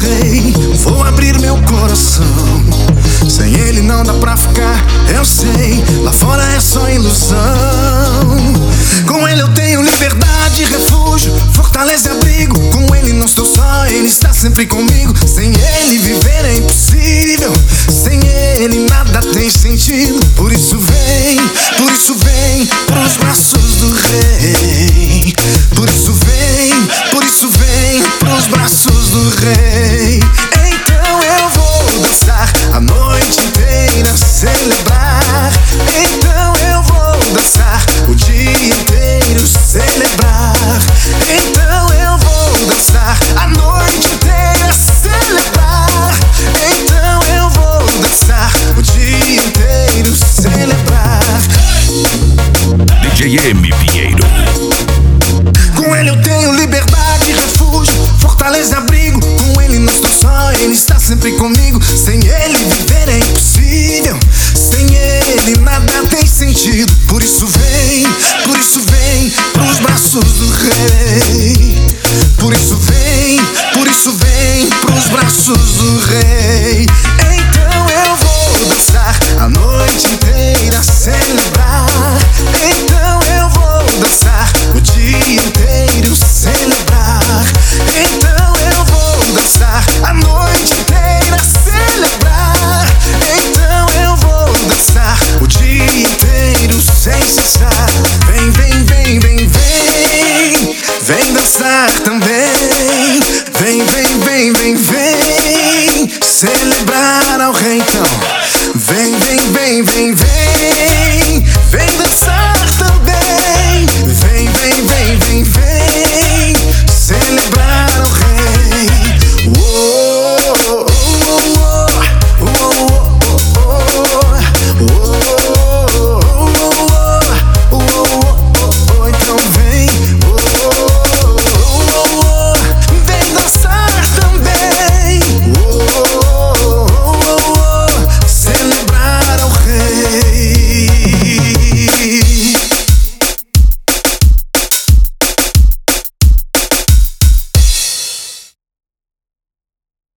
rei, vou abrir meu coração. Sem ele não dá pra ficar, eu sei, lá fora é só ilusão. Com ele eu tenho liberdade, refúgio, fortaleza e abrigo. Com ele não estou só, ele está sempre comigo. Sem ele viver FM Pinheiro. Com ele eu tenho liberdade, refúgio, fortaleza e abrigo. Com ele não estou só, ele está sempre comigo. Sem ele viver é impossível. Sem ele nada tem sentido. Por isso vem, por isso vem pros braços do rei. Por isso vem, por isso vem pros braços do rei. Vem, vem, vem, vem, vem. Vem dançar também. Vem, vem, vem, vem, vem. Celebrar ao rei então. Vem, vem, vem, vem, vem.